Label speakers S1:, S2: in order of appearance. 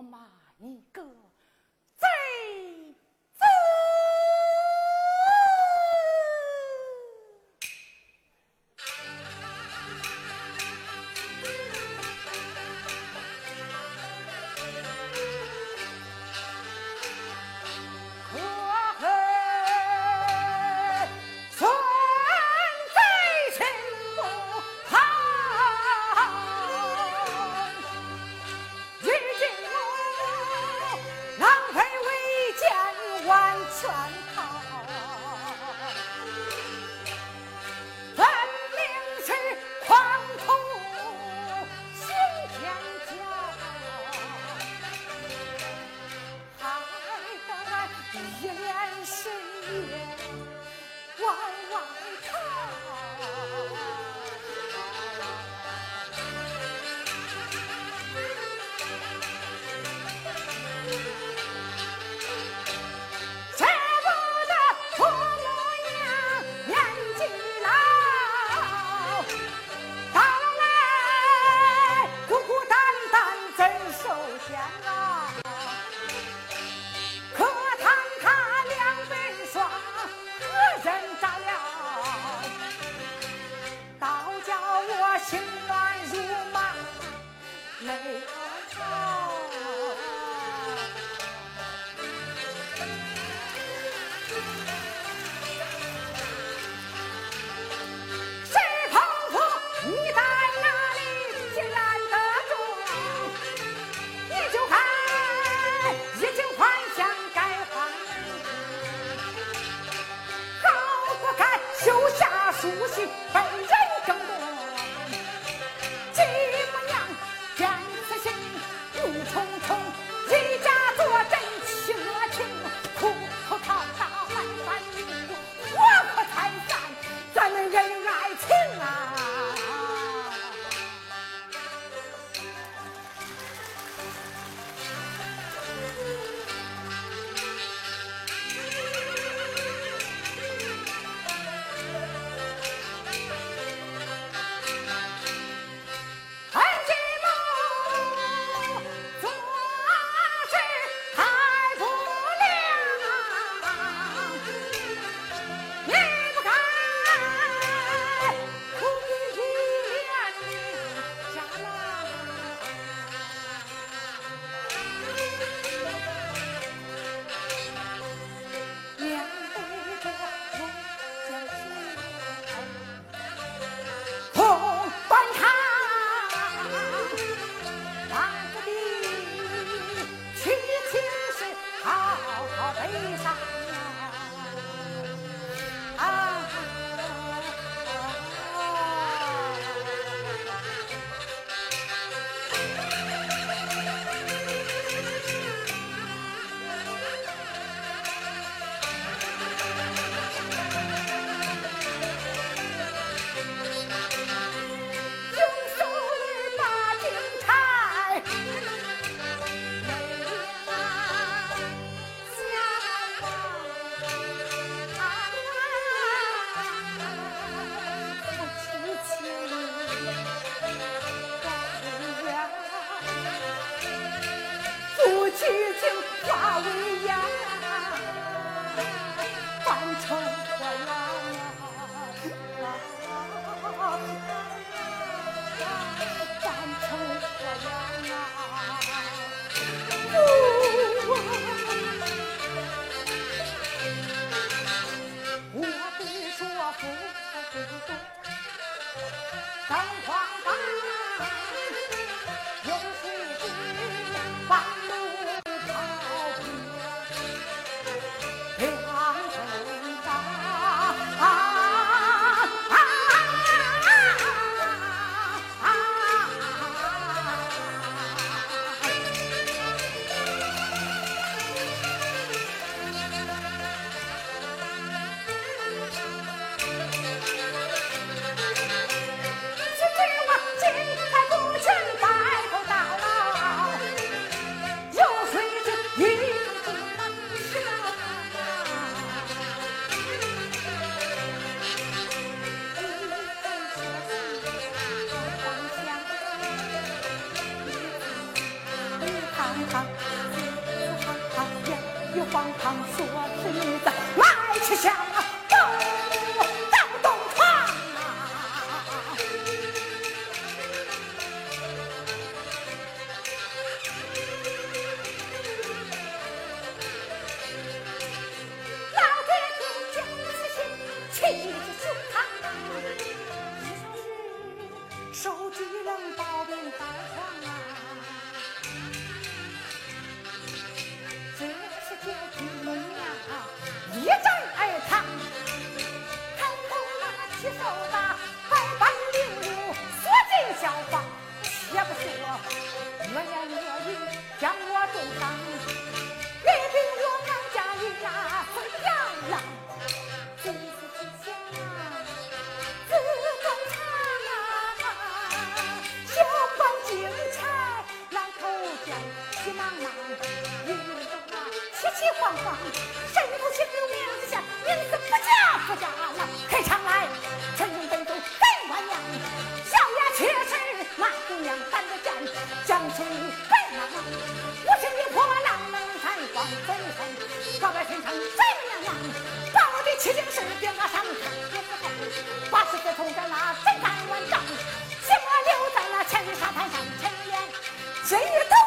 S1: 我骂你个。素心凡人更多扶父在府中当皇上，永世。他两个哈哈眼又荒唐说是你的来吃香气手把百般凌辱锁尽小房，且不说恶言恶语将我重伤，任凭我满家一那怎样浪，君之下自重常啊，小管精才狼口将，急忙忙一路啊，凄凄惶惶。在那三三万丈，将我留在那千里沙滩上，千年，千年。